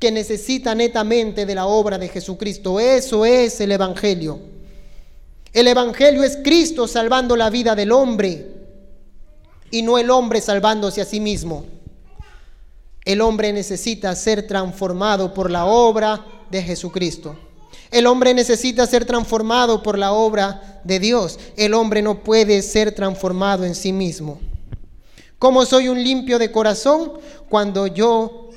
Speaker 2: Que necesita netamente de la obra de Jesucristo. Eso es el Evangelio. El Evangelio es Cristo salvando la vida del hombre y no el hombre salvándose a sí mismo. El hombre necesita ser transformado por la obra de Jesucristo. El hombre necesita ser transformado por la obra de Dios. El hombre no puede ser transformado en sí mismo. ¿Cómo soy un limpio de corazón? Cuando yo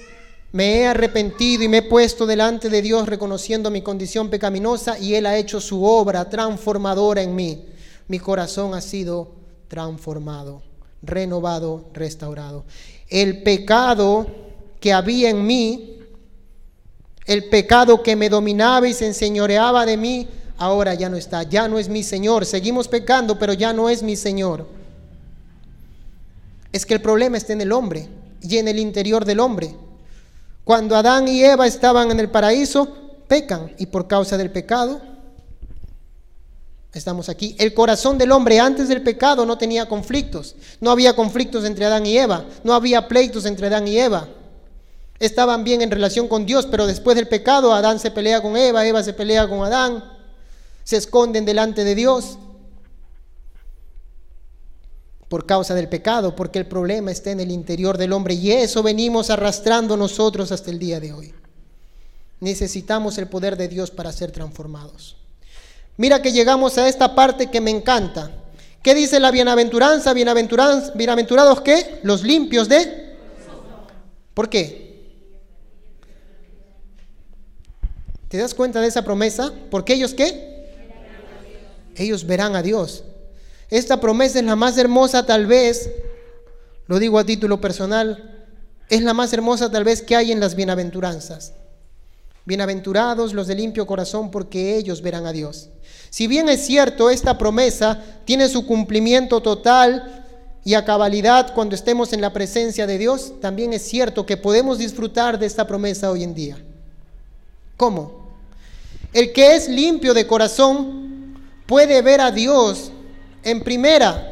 Speaker 2: me he arrepentido y me he puesto delante de Dios reconociendo mi condición pecaminosa y Él ha hecho su obra transformadora en mí. Mi corazón ha sido transformado, renovado, restaurado el pecado que había en mí, el pecado que me dominaba y se enseñoreaba de mí, ahora ya no está, ya no es mi Señor. Seguimos pecando, pero ya no es mi Señor. Es que el problema está en el hombre y en el interior del hombre. Cuando Adán y Eva estaban en el paraíso, pecan y por causa del pecado Estamos aquí. El corazón del hombre antes del pecado no tenía conflictos. No había conflictos entre Adán y Eva. No había pleitos entre Adán y Eva. Estaban bien en relación con Dios, pero después del pecado Adán se pelea con Eva, Eva se pelea con Adán. Se esconden delante de Dios por causa del pecado, porque el problema está en el interior del hombre y eso venimos arrastrando nosotros hasta el día de hoy. Necesitamos el poder de Dios para ser transformados. Mira que llegamos a esta parte que me encanta. ¿Qué dice la bienaventuranza? Bienaventuranza, bienaventurados qué? Los limpios de... ¿Por qué? ¿Te das cuenta de esa promesa? Porque ellos qué? Ellos verán a Dios. Esta promesa es la más hermosa tal vez, lo digo a título personal, es la más hermosa tal vez que hay en las bienaventuranzas. Bienaventurados los de limpio corazón porque ellos verán a Dios. Si bien es cierto, esta promesa tiene su cumplimiento total y a cabalidad cuando estemos en la presencia de Dios, también es cierto que podemos disfrutar de esta promesa hoy en día. ¿Cómo? El que es limpio de corazón puede ver a Dios en primera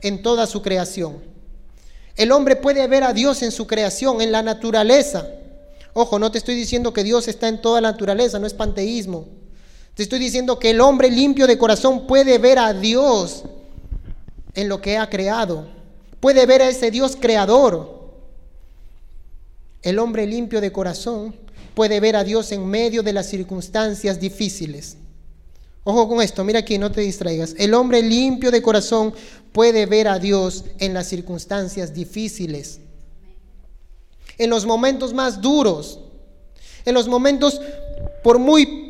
Speaker 2: en toda su creación. El hombre puede ver a Dios en su creación, en la naturaleza. Ojo, no te estoy diciendo que Dios está en toda la naturaleza, no es panteísmo. Te estoy diciendo que el hombre limpio de corazón puede ver a Dios en lo que ha creado. Puede ver a ese Dios creador. El hombre limpio de corazón puede ver a Dios en medio de las circunstancias difíciles. Ojo con esto, mira aquí, no te distraigas. El hombre limpio de corazón puede ver a Dios en las circunstancias difíciles. En los momentos más duros. En los momentos, por muy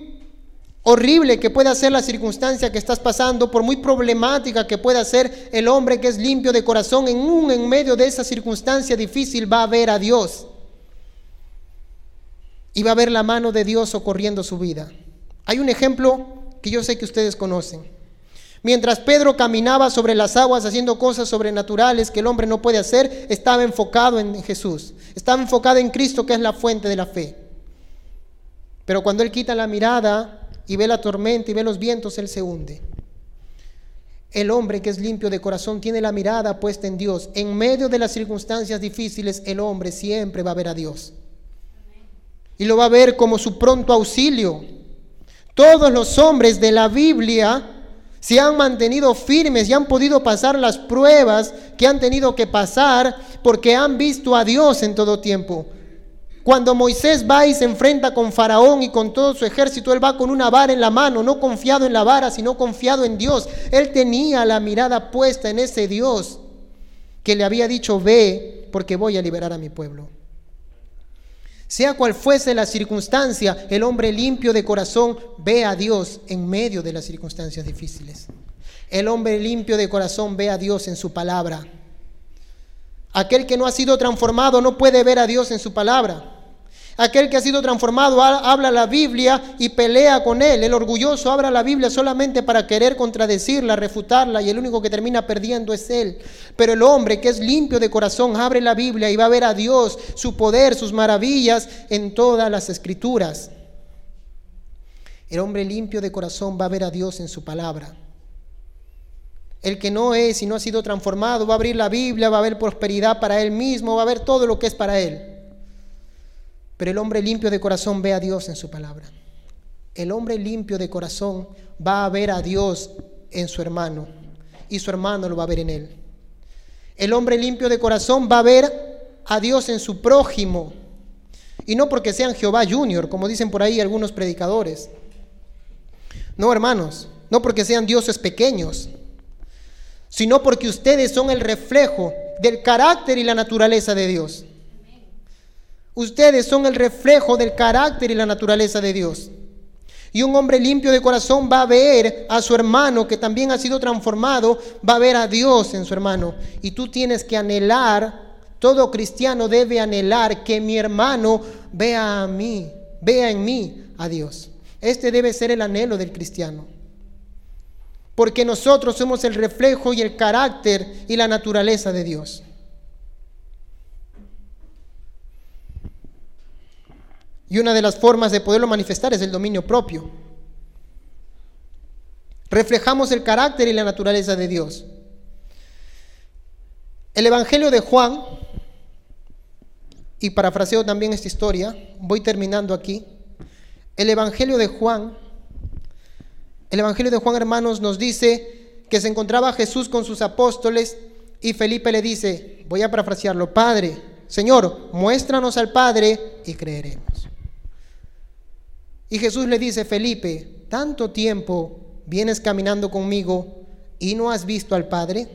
Speaker 2: horrible que pueda ser la circunstancia que estás pasando, por muy problemática que pueda ser el hombre que es limpio de corazón, en un en medio de esa circunstancia difícil va a ver a Dios. Y va a ver la mano de Dios socorriendo su vida. Hay un ejemplo que yo sé que ustedes conocen. Mientras Pedro caminaba sobre las aguas haciendo cosas sobrenaturales que el hombre no puede hacer, estaba enfocado en Jesús. Estaba enfocado en Cristo, que es la fuente de la fe. Pero cuando él quita la mirada y ve la tormenta y ve los vientos, él se hunde. El hombre que es limpio de corazón tiene la mirada puesta en Dios. En medio de las circunstancias difíciles, el hombre siempre va a ver a Dios. Y lo va a ver como su pronto auxilio. Todos los hombres de la Biblia se han mantenido firmes y han podido pasar las pruebas que han tenido que pasar porque han visto a Dios en todo tiempo. Cuando Moisés va y se enfrenta con Faraón y con todo su ejército, él va con una vara en la mano, no confiado en la vara, sino confiado en Dios. Él tenía la mirada puesta en ese Dios que le había dicho, ve, porque voy a liberar a mi pueblo. Sea cual fuese la circunstancia, el hombre limpio de corazón ve a Dios en medio de las circunstancias difíciles. El hombre limpio de corazón ve a Dios en su palabra. Aquel que no ha sido transformado no puede ver a Dios en su palabra. Aquel que ha sido transformado habla la Biblia y pelea con él. El orgulloso habla la Biblia solamente para querer contradecirla, refutarla y el único que termina perdiendo es él. Pero el hombre que es limpio de corazón abre la Biblia y va a ver a Dios, su poder, sus maravillas en todas las escrituras. El hombre limpio de corazón va a ver a Dios en su palabra. El que no es y no ha sido transformado va a abrir la Biblia, va a ver prosperidad para él mismo, va a ver todo lo que es para él. Pero el hombre limpio de corazón ve a Dios en su palabra. El hombre limpio de corazón va a ver a Dios en su hermano y su hermano lo va a ver en él. El hombre limpio de corazón va a ver a Dios en su prójimo. Y no porque sean Jehová Junior, como dicen por ahí algunos predicadores. No, hermanos, no porque sean dioses pequeños, sino porque ustedes son el reflejo del carácter y la naturaleza de Dios. Ustedes son el reflejo del carácter y la naturaleza de Dios. Y un hombre limpio de corazón va a ver a su hermano que también ha sido transformado, va a ver a Dios en su hermano. Y tú tienes que anhelar, todo cristiano debe anhelar que mi hermano vea a mí, vea en mí a Dios. Este debe ser el anhelo del cristiano. Porque nosotros somos el reflejo y el carácter y la naturaleza de Dios. Y una de las formas de poderlo manifestar es el dominio propio. Reflejamos el carácter y la naturaleza de Dios. El Evangelio de Juan, y parafraseo también esta historia, voy terminando aquí. El Evangelio de Juan, el Evangelio de Juan, hermanos, nos dice que se encontraba Jesús con sus apóstoles y Felipe le dice, voy a parafrasearlo, Padre, Señor, muéstranos al Padre y creeremos. Y Jesús le dice, Felipe, tanto tiempo vienes caminando conmigo y no has visto al Padre.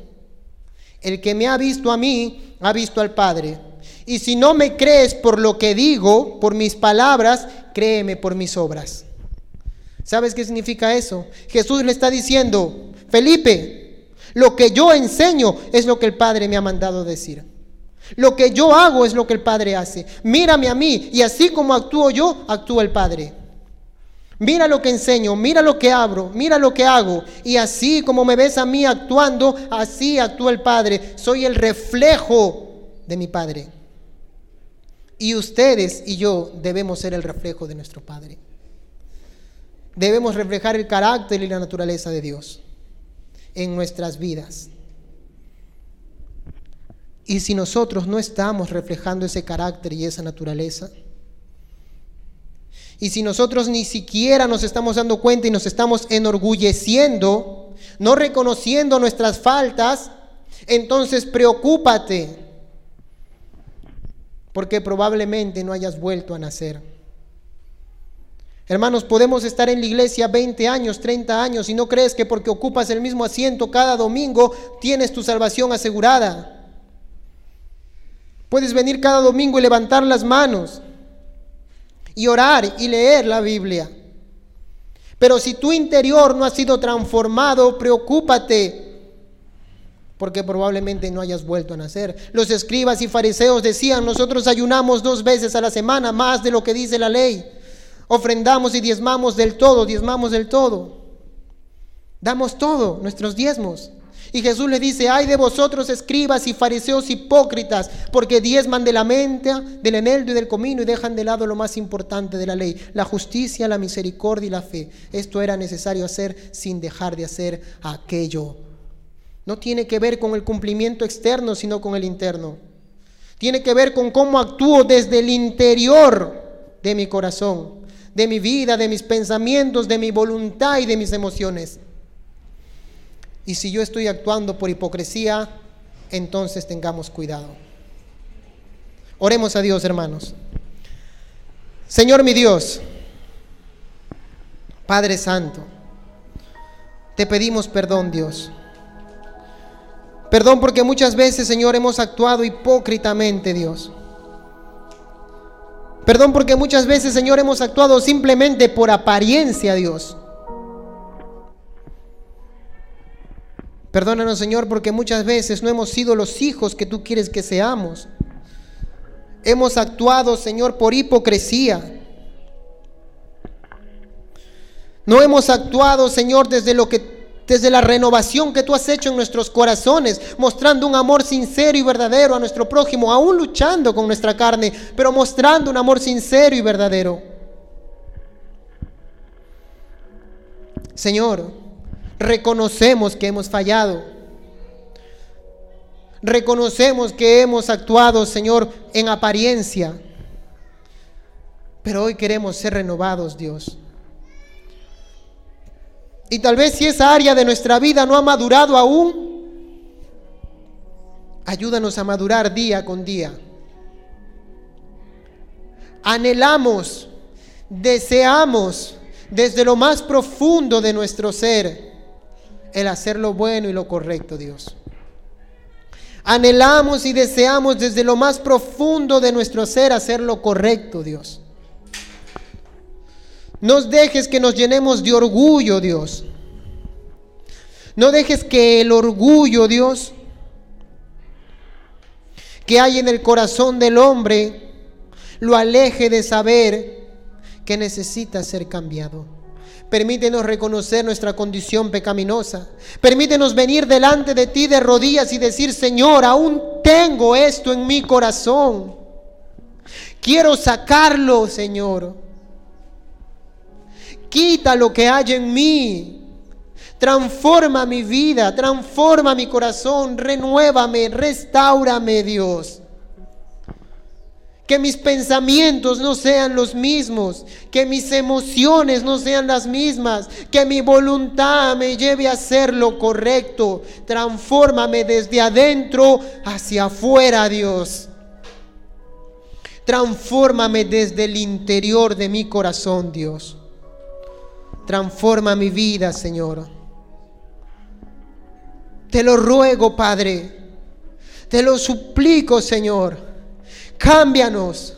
Speaker 2: El que me ha visto a mí, ha visto al Padre. Y si no me crees por lo que digo, por mis palabras, créeme por mis obras. ¿Sabes qué significa eso? Jesús le está diciendo, Felipe, lo que yo enseño es lo que el Padre me ha mandado decir. Lo que yo hago es lo que el Padre hace. Mírame a mí y así como actúo yo, actúa el Padre. Mira lo que enseño, mira lo que abro, mira lo que hago. Y así como me ves a mí actuando, así actúa el Padre. Soy el reflejo de mi Padre. Y ustedes y yo debemos ser el reflejo de nuestro Padre. Debemos reflejar el carácter y la naturaleza de Dios en nuestras vidas. Y si nosotros no estamos reflejando ese carácter y esa naturaleza, y si nosotros ni siquiera nos estamos dando cuenta y nos estamos enorgulleciendo, no reconociendo nuestras faltas, entonces preocúpate, porque probablemente no hayas vuelto a nacer. Hermanos, podemos estar en la iglesia 20 años, 30 años y no crees que porque ocupas el mismo asiento cada domingo tienes tu salvación asegurada. Puedes venir cada domingo y levantar las manos y orar y leer la Biblia. Pero si tu interior no ha sido transformado, preocúpate, porque probablemente no hayas vuelto a nacer. Los escribas y fariseos decían, nosotros ayunamos dos veces a la semana, más de lo que dice la ley. Ofrendamos y diezmamos del todo, diezmamos del todo. Damos todo, nuestros diezmos. Y Jesús le dice, ay de vosotros escribas y fariseos hipócritas, porque diezman de la mente, del eneldo y del comino y dejan de lado lo más importante de la ley, la justicia, la misericordia y la fe. Esto era necesario hacer sin dejar de hacer aquello. No tiene que ver con el cumplimiento externo, sino con el interno. Tiene que ver con cómo actúo desde el interior de mi corazón, de mi vida, de mis pensamientos, de mi voluntad y de mis emociones. Y si yo estoy actuando por hipocresía, entonces tengamos cuidado. Oremos a Dios, hermanos. Señor mi Dios, Padre Santo, te pedimos perdón, Dios. Perdón porque muchas veces, Señor, hemos actuado hipócritamente, Dios. Perdón porque muchas veces, Señor, hemos actuado simplemente por apariencia, Dios. Perdónanos, Señor, porque muchas veces no hemos sido los hijos que tú quieres que seamos. Hemos actuado, Señor, por hipocresía. No hemos actuado, Señor, desde lo que desde la renovación que tú has hecho en nuestros corazones, mostrando un amor sincero y verdadero a nuestro prójimo, aún luchando con nuestra carne, pero mostrando un amor sincero y verdadero. Señor, reconocemos que hemos fallado. Reconocemos que hemos actuado, Señor, en apariencia. Pero hoy queremos ser renovados, Dios. Y tal vez si esa área de nuestra vida no ha madurado aún, ayúdanos a madurar día con día. Anhelamos, deseamos desde lo más profundo de nuestro ser el hacer lo bueno y lo correcto, Dios. Anhelamos y deseamos desde lo más profundo de nuestro ser hacer lo correcto, Dios. No dejes que nos llenemos de orgullo, Dios. No dejes que el orgullo, Dios, que hay en el corazón del hombre, lo aleje de saber que necesita ser cambiado. Permítenos reconocer nuestra condición pecaminosa. Permítenos venir delante de ti de rodillas y decir, Señor, aún tengo esto en mi corazón. Quiero sacarlo, Señor. Quita lo que hay en mí. Transforma mi vida, transforma mi corazón, renuévame, restaurame, Dios. Que mis pensamientos no sean los mismos, que mis emociones no sean las mismas, que mi voluntad me lleve a hacer lo correcto. Transfórmame desde adentro hacia afuera, Dios. Transfórmame desde el interior de mi corazón, Dios. Transforma mi vida, Señor. Te lo ruego, Padre. Te lo suplico, Señor Cámbianos.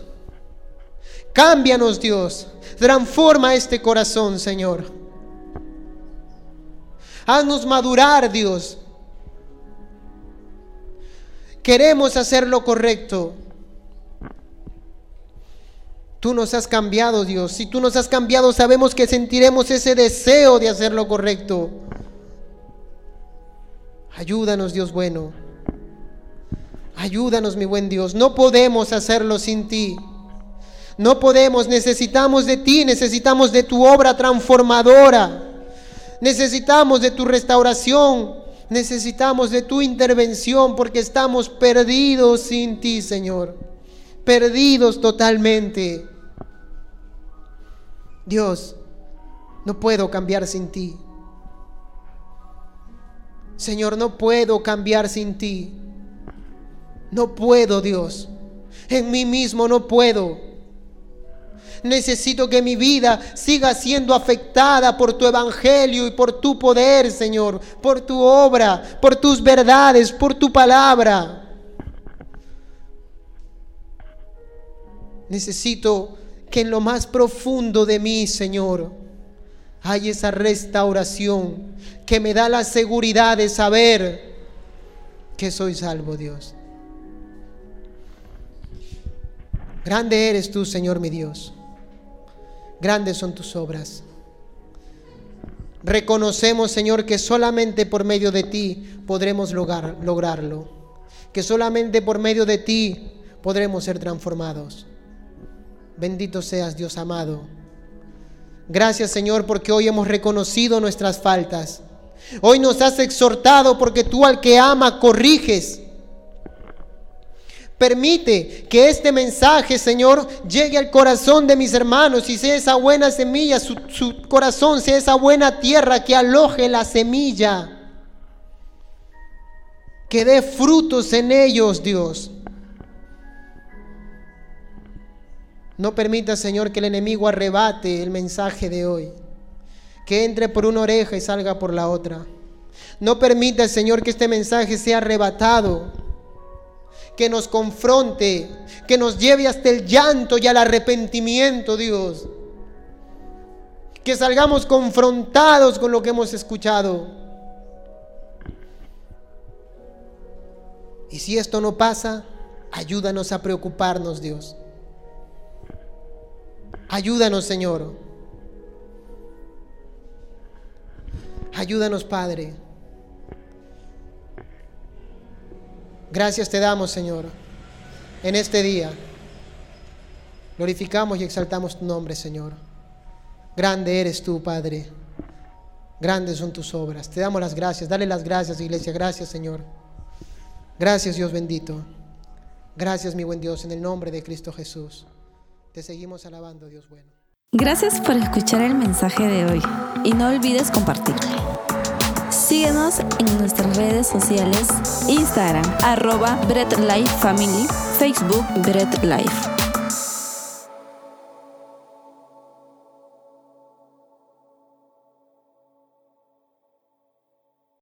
Speaker 2: Cámbianos, Dios. Transforma este corazón, Señor. Haznos madurar, Dios. Queremos hacer lo correcto. Tú nos has cambiado, Dios. Si tú nos has cambiado, sabemos que sentiremos ese deseo de hacer lo correcto. Ayúdanos, Dios bueno. Ayúdanos, mi buen Dios. No podemos hacerlo sin ti. No podemos, necesitamos de ti, necesitamos de tu obra transformadora. Necesitamos de tu restauración, necesitamos de tu intervención porque estamos perdidos sin ti, Señor. Perdidos totalmente. Dios, no puedo cambiar sin ti. Señor, no puedo cambiar sin ti. No puedo, Dios. En mí mismo no puedo. Necesito que mi vida siga siendo afectada por tu evangelio y por tu poder, Señor, por tu obra, por tus verdades, por tu palabra. Necesito que en lo más profundo de mí, Señor, hay esa restauración que me da la seguridad de saber que soy salvo, Dios. Grande eres tú, Señor mi Dios. Grandes son tus obras. Reconocemos, Señor, que solamente por medio de ti podremos lograr, lograrlo. Que solamente por medio de ti podremos ser transformados. Bendito seas, Dios amado. Gracias, Señor, porque hoy hemos reconocido nuestras faltas. Hoy nos has exhortado porque tú al que ama corriges Permite que este mensaje, Señor, llegue al corazón de mis hermanos y sea esa buena semilla, su, su, corazón sea esa buena tierra que aloje la semilla. Que dé frutos en ellos, Dios. No permita, Señor, que el enemigo arrebate el mensaje de hoy. Que entre por una oreja y salga por la otra. No permita, Señor, que este mensaje sea arrebatado que nos confronte, que nos lleve hasta el llanto y al arrepentimiento, Dios. Que salgamos confrontados con lo que hemos escuchado. Y si esto no pasa, Ayúdanos a preocuparnos, Dios. Ayúdanos, Señor. Ayúdanos, Padre. Gracias te damos, Señor, en este día. Glorificamos y exaltamos tu nombre, Señor. Grande eres tú, Padre. Grandes son tus obras. Te damos las gracias. Dale las gracias, iglesia. Gracias, Señor. Gracias, Dios bendito. Gracias, mi buen Dios, en el nombre de Cristo Jesús. Te seguimos alabando, Dios bueno.
Speaker 1: Gracias por escuchar el mensaje de hoy y no olvides compartirlo. Síguenos en nuestras redes sociales, Instagram, arroba Bread Life Family, Facebook Bread Life.